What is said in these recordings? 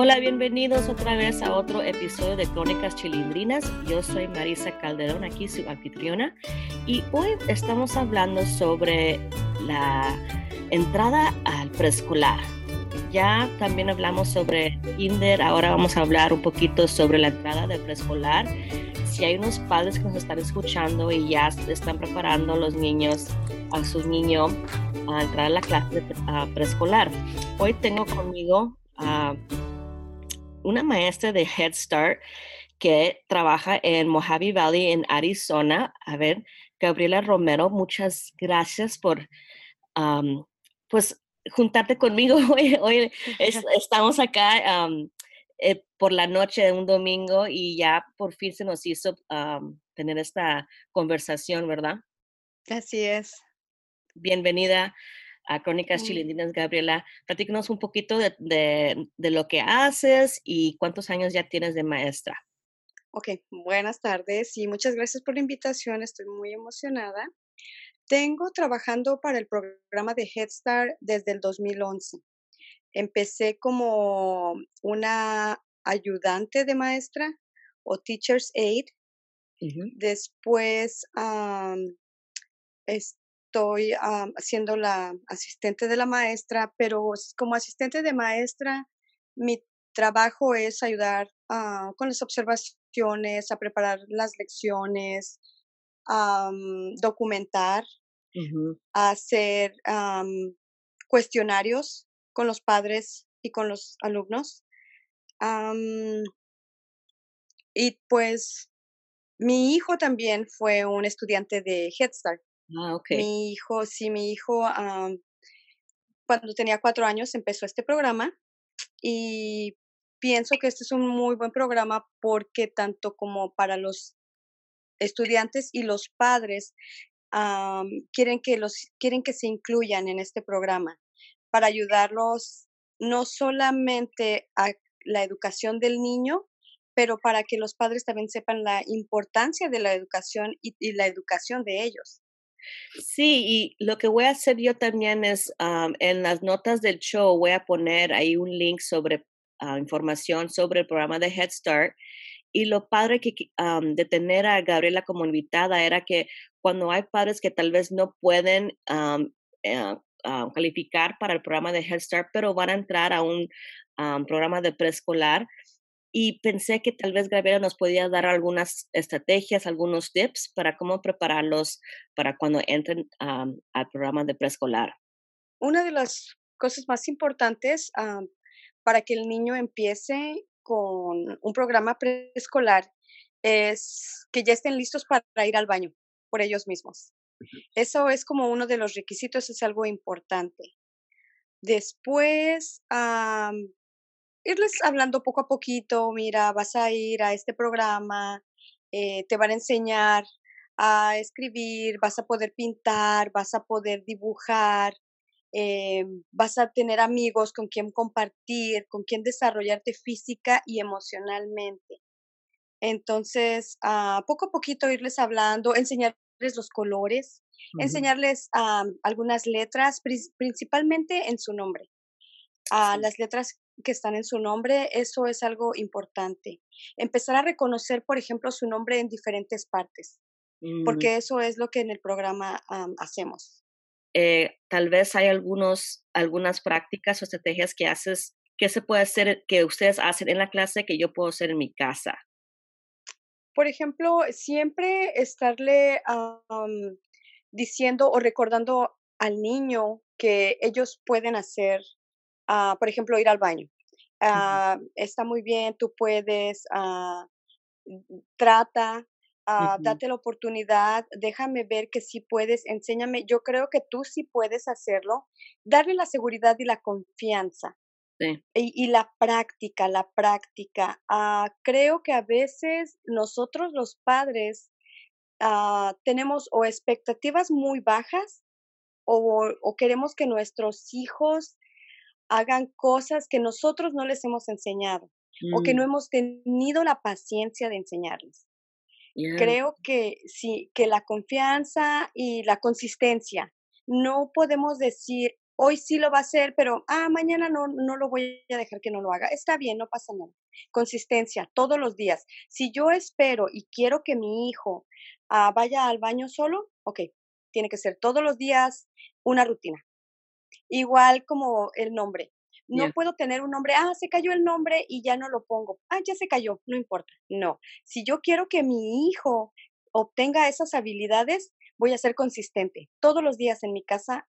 Hola, bienvenidos otra vez a otro episodio de Crónicas Chilindrinas. Yo soy Marisa Calderón, aquí su anfitriona, y hoy estamos hablando sobre la entrada al preescolar. Ya también hablamos sobre kinder, ahora vamos a hablar un poquito sobre la entrada del preescolar. Si hay unos padres que nos están escuchando y ya están preparando a los niños, a sus niños a entrar a la clase preescolar. Hoy tengo conmigo una maestra de Head Start que trabaja en Mojave Valley, en Arizona. A ver, Gabriela Romero, muchas gracias por, pues, juntarte conmigo. Hoy, hoy estamos acá eh, por la noche de un domingo y ya por fin se nos hizo tener esta conversación, ¿verdad? Así es. Bienvenida a Crónicas Chilindinas, Gabriela. Platícanos un poquito de, de, lo que haces y cuántos años ya tienes de maestra. Ok, buenas tardes y muchas gracias por la invitación. Estoy muy emocionada. Tengo trabajando para el programa de Head Start desde el 2011. Empecé como una ayudante de maestra o teacher's aid. Después estoy siendo la asistente de la maestra, pero como asistente de maestra, mi trabajo es ayudar con las observaciones, a preparar las lecciones, documentar, hacer cuestionarios con los padres y con los alumnos. y pues mi hijo también fue un estudiante de Head Start. Ah, mi hijo, sí, mi hijo, cuando tenía cuatro años empezó este programa y pienso que este es un muy buen programa porque tanto como para los estudiantes y los padres quieren, que los, quieren que se incluyan en este programa para ayudarlos no solamente a la educación del niño, pero para que los padres también sepan la importancia de la educación y la educación de ellos. Sí, y lo que voy a hacer yo también es en las notas del show voy a poner ahí un link sobre ah, información sobre el programa de Head Start. Y lo padre que, de tener a Gabriela como invitada era que cuando hay padres que tal vez no pueden eh, calificar para el programa de Head Start, pero van a entrar a un programa de preescolar, y pensé que tal vez Gabriela nos podía dar algunas estrategias, algunos tips para cómo prepararlos para cuando entren al programa de preescolar. Una de las cosas más importantes para que el niño empiece con un programa preescolar es que ya estén listos para ir al baño por ellos mismos. Eso es como uno de los requisitos, es algo importante. Después, irles hablando poco a poquito, mira, vas a ir a este programa, eh, te van a enseñar a escribir, vas a poder pintar, vas a poder dibujar, eh, vas a tener amigos con quien compartir, con quien desarrollarte física y emocionalmente. Entonces, ah, poco a poquito irles hablando, enseñarles los colores, enseñarles algunas letras, principalmente en su nombre. ah, Las letras que están en su nombre, eso es algo importante. Empezar a reconocer, por ejemplo, su nombre en diferentes partes, mm. porque eso es lo que en el programa hacemos. Eh, tal vez hay algunos, algunas prácticas o estrategias que haces, que se puede hacer, que ustedes hacen en la clase que yo puedo hacer en mi casa. Por ejemplo, siempre estarle diciendo o recordando al niño que ellos pueden hacer Ah, por ejemplo, ir al baño. Ah, está muy bien, tú puedes, uh, trata, date la oportunidad, déjame ver que sí puedes, enséñame, yo creo que tú sí puedes hacerlo, darle la seguridad y la confianza. Sí. Y, y, la práctica, la práctica. creo que a veces nosotros los padres tenemos o expectativas muy bajas o, o, queremos que nuestros hijos hagan cosas que nosotros no les hemos enseñado o que no mm. hemos tenido la paciencia de enseñarles. Creo que sí, que la confianza y la consistencia. No podemos decir, hoy sí lo va a hacer, pero, ah, mañana no, no lo voy a dejar que no lo haga. Está bien, no pasa nada. Consistencia, todos los días. Si yo espero y quiero que mi hijo ah, vaya al baño solo, ok, tiene que ser todos los días una rutina. Igual como el nombre. No puedo tener un nombre, ah, se cayó el nombre y ya no lo pongo. Ah, ya se cayó, no importa. No, si yo quiero que mi hijo obtenga esas habilidades, voy a ser consistente. Todos los días en mi casa,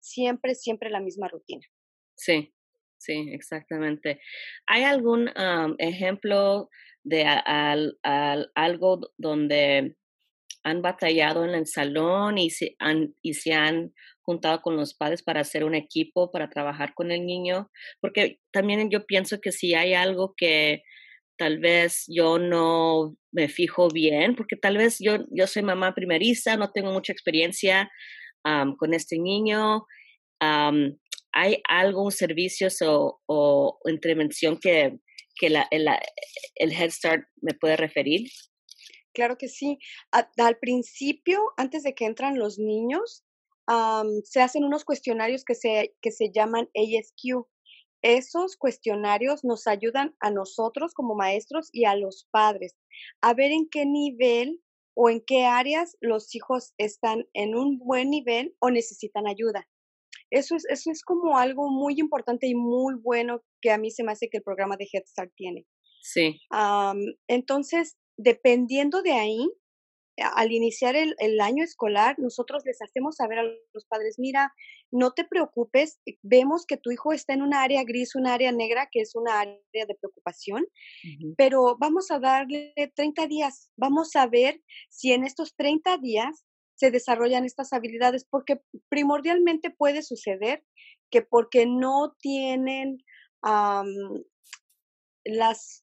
siempre, siempre la misma rutina. Sí, sí, exactamente. ¿Hay algún ejemplo de algo donde han batallado en el salón y se han, y se han juntado con los padres para hacer un equipo, para trabajar con el niño? Porque también yo pienso que si hay algo que tal vez yo no me fijo bien, porque tal vez yo, yo soy mamá primeriza, no tengo mucha experiencia con este niño. ¿Hay algún servicio o, o, intervención que, que el Head Start me puede referir? Claro que sí. al principio, antes de que entran los niños, se hacen unos cuestionarios que se, que se llaman ASQ, esos cuestionarios nos ayudan a nosotros como maestros y a los padres a ver en qué nivel o en qué áreas los hijos están en un buen nivel o necesitan ayuda. Eso es, eso es como algo muy importante y muy bueno que a mí se me hace que el programa de Head Start tiene. Sí. entonces, dependiendo de ahí, al iniciar el, año escolar, nosotros les hacemos saber a los padres, mira, no te preocupes, eh, vemos que tu hijo está en una área gris, una área negra, que es una área de preocupación, pero vamos a darle 30 días, vamos a ver si en estos 30 días se desarrollan estas habilidades, porque primordialmente puede suceder que porque no tienen las,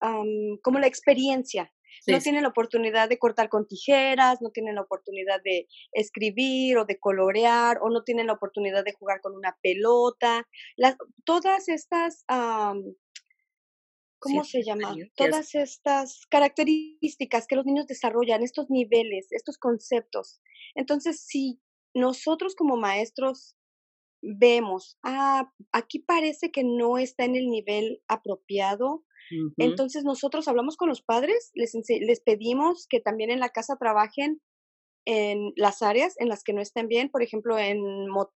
como la experiencia no tienen la oportunidad de cortar con tijeras, no tienen la oportunidad de escribir o de colorear, o no tienen la oportunidad de jugar con una pelota. Las, todas estas, ¿cómo se llama? Todas estas características que los niños desarrollan, estos niveles, estos conceptos. Entonces, si nosotros como maestros vemos, ah, aquí parece que no está en el nivel apropiado, entonces nosotros hablamos con los padres, les, les pedimos que también en la casa trabajen en las áreas en las que no estén bien, por ejemplo, en,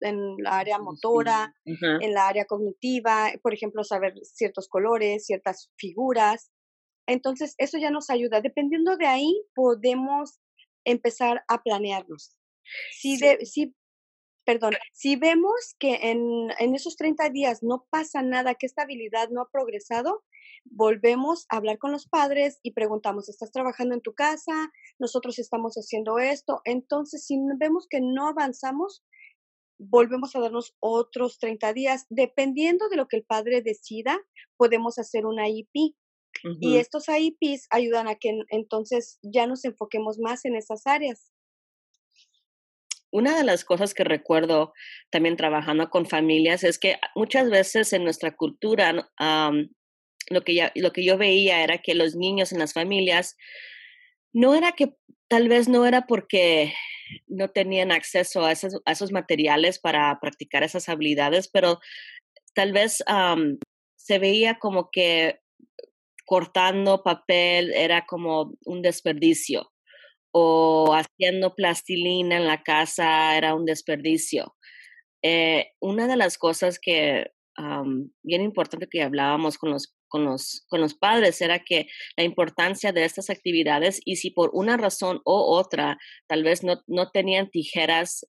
en la área motora, en la área cognitiva, por ejemplo, saber ciertos colores, ciertas figuras. Entonces, eso ya nos ayuda. Dependiendo de ahí, podemos empezar a planearnos. Si, si perdón, si vemos que en, en, esos 30 días no pasa nada, que esta habilidad no ha progresado, volvemos a hablar con los padres y preguntamos, ¿estás trabajando en tu casa? Nosotros estamos haciendo esto. Entonces, si vemos que no avanzamos, volvemos a darnos otros 30 días. Dependiendo de lo que el padre decida, podemos hacer una IP. Y estos IPs ayudan a que entonces ya nos enfoquemos más en esas áreas. Una de las cosas que recuerdo también trabajando con familias es que muchas veces en nuestra cultura lo que, ya, lo que yo veía era que los niños en las familias, no era que tal vez no era porque no tenían acceso a esos, a esos materiales para practicar esas habilidades, pero tal vez se veía como que cortando papel era como un desperdicio o haciendo plastilina en la casa era un desperdicio. Eh, una de las cosas que bien importante que hablábamos con los con los, con los padres era que la importancia de estas actividades y si por una razón o otra tal vez no, no tenían tijeras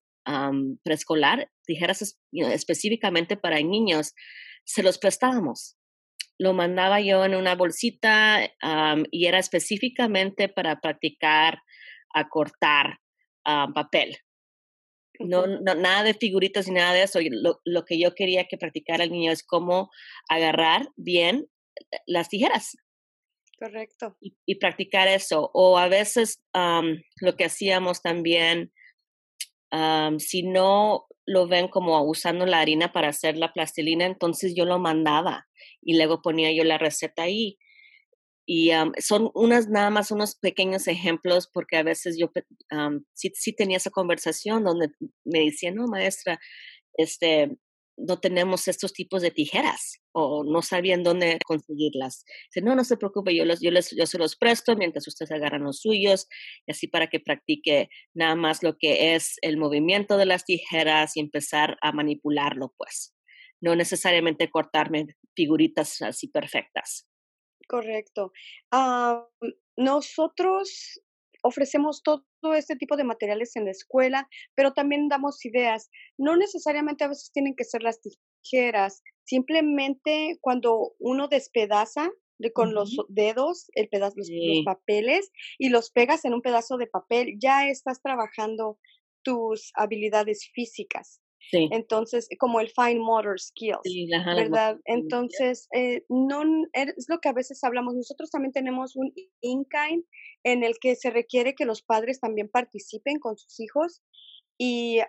preescolar, tijeras específicamente para niños, se los prestábamos. Lo mandaba yo en una bolsita y era específicamente para practicar a cortar papel. No, no, nada de figuritas ni nada de eso. Lo, lo, que yo quería que practicara el niño es cómo agarrar bien las tijeras. Correcto. Y, practicar eso. O a veces lo que hacíamos también, si no lo ven como usando la harina para hacer la plastilina, entonces yo lo mandaba y luego ponía yo la receta ahí. Y son unas nada más unos pequeños ejemplos porque a veces yo sí, sí tenía esa conversación donde me decían, no, maestra, este, no tenemos estos tipos de tijeras o no sabían dónde conseguirlas. Dice, no, no se preocupe, yo, los, yo, les, yo se los presto mientras ustedes agarran los suyos y así para que practique nada más lo que es el movimiento de las tijeras y empezar a manipularlo, pues. No necesariamente cortarme figuritas así perfectas. Correcto. nosotros ofrecemos todo este tipo de materiales en la escuela, pero también damos ideas. No necesariamente a veces tienen que ser las tijeras, simplemente cuando uno despedaza con los dedos el pedazo, los, papeles y los pegas en un pedazo de papel, ya estás trabajando tus habilidades físicas. Entonces, como el fine motor skills, ¿verdad? Entonces, eh, no es lo que a veces hablamos. Nosotros también tenemos un in-kind en el que se requiere que los padres también participen con sus hijos y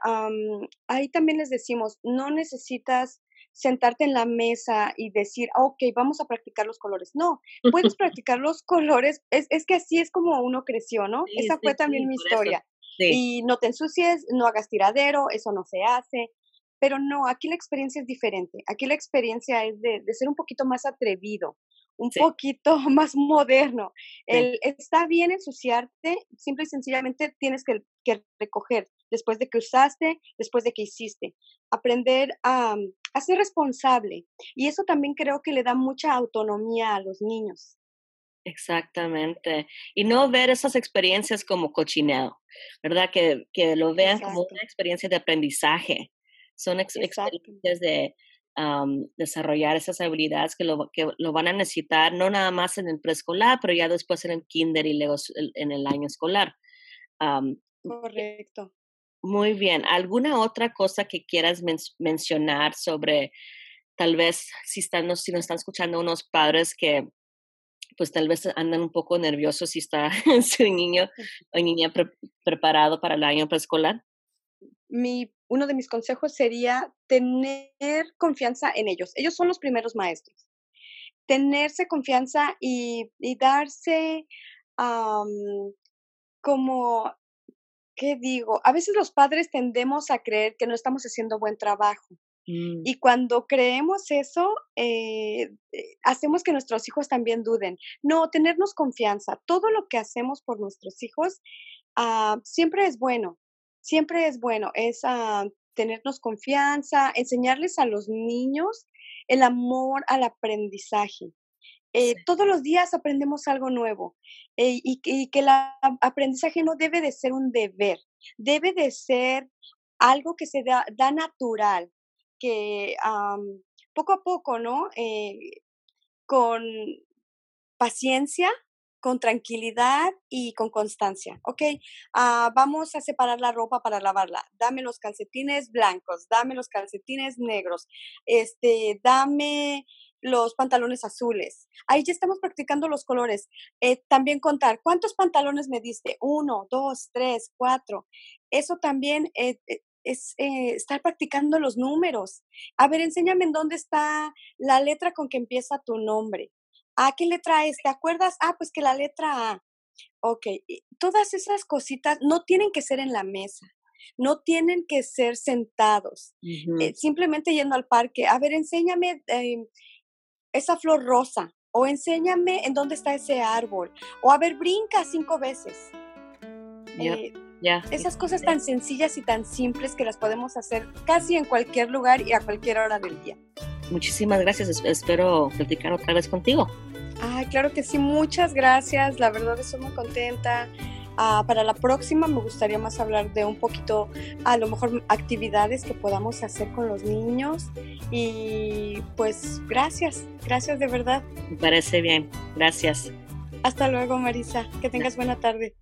ahí también les decimos, no necesitas sentarte en la mesa y decir, ok, vamos a practicar los colores. No, puedes practicar los colores. Es, es que así es como uno creció, ¿no? Esa fue también mi historia. Y no te ensucies, no hagas tiradero, eso no se hace. Pero no, aquí la experiencia es diferente. Aquí la experiencia es de, ser un poquito más atrevido, un poquito más moderno. El, está bien ensuciarte, simple y sencillamente tienes que, recoger después de que usaste, después de que hiciste. Aprender a, a, ser responsable. Y eso también creo que le da mucha autonomía a los niños. Exactamente. Y no ver esas experiencias como cochineo, ¿verdad? Que, que lo vean como una experiencia de aprendizaje. Son experiencias de desarrollar esas habilidades que lo, que lo van a necesitar, no nada más en el preescolar, pero ya después en el kinder y luego en el año escolar. Correcto. Muy bien. ¿Alguna otra cosa que quieras mencionar sobre, tal vez, si, están, si nos están escuchando unos padres que pues tal vez andan un poco nerviosos si está su niño o niña preparado para el año preescolar? Mi, uno de mis consejos sería tener confianza en ellos. Ellos son los primeros maestros. Tenerse confianza y, darse como, ¿qué digo? A veces los padres tendemos a creer que no estamos haciendo buen trabajo. Mm. Y cuando creemos eso, eh, eh, hacemos que nuestros hijos también duden. No, tenernos confianza. Todo lo que hacemos por nuestros hijos ah, siempre es bueno, siempre es bueno. Es ah, tenernos confianza, enseñarles a los niños el amor al aprendizaje. Eh, todos los días aprendemos algo nuevo y, y, que el aprendizaje no debe de ser un deber, debe de ser algo que se da, da natural, que poco a poco, ¿no? Eh, con paciencia, con tranquilidad y con constancia. Ok, ah, vamos a separar la ropa para lavarla. Dame los calcetines blancos, dame los calcetines negros, este, dame los pantalones azules. Ahí ya estamos practicando los colores. Eh, también contar, ¿cuántos pantalones me diste? Uno, dos, tres, cuatro. Eso también eh, es eh, estar practicando los números. A ver, enséñame en dónde está la letra con que empieza tu nombre. ¿A qué letra es? ¿Te acuerdas? Ah, pues que la letra A. Ok, todas esas cositas no tienen que ser en la mesa, no tienen que ser sentados, eh, simplemente yendo al parque. A ver, enséñame em, esa flor rosa o enséñame en dónde está ese árbol o a ver, brinca cinco veces. Eh, esas cosas tan sencillas y tan simples que las podemos hacer casi en cualquier lugar y a cualquier hora del día. Muchísimas gracias. Espero platicar otra vez contigo. Ay, claro que sí. Muchas gracias. La verdad estoy muy contenta. Ah, para la próxima me gustaría más hablar de un poquito, a lo mejor, actividades que podamos hacer con los niños. Y pues gracias, gracias de verdad. Me parece bien. Gracias. Hasta luego, Marisa. Que tengas buena tarde.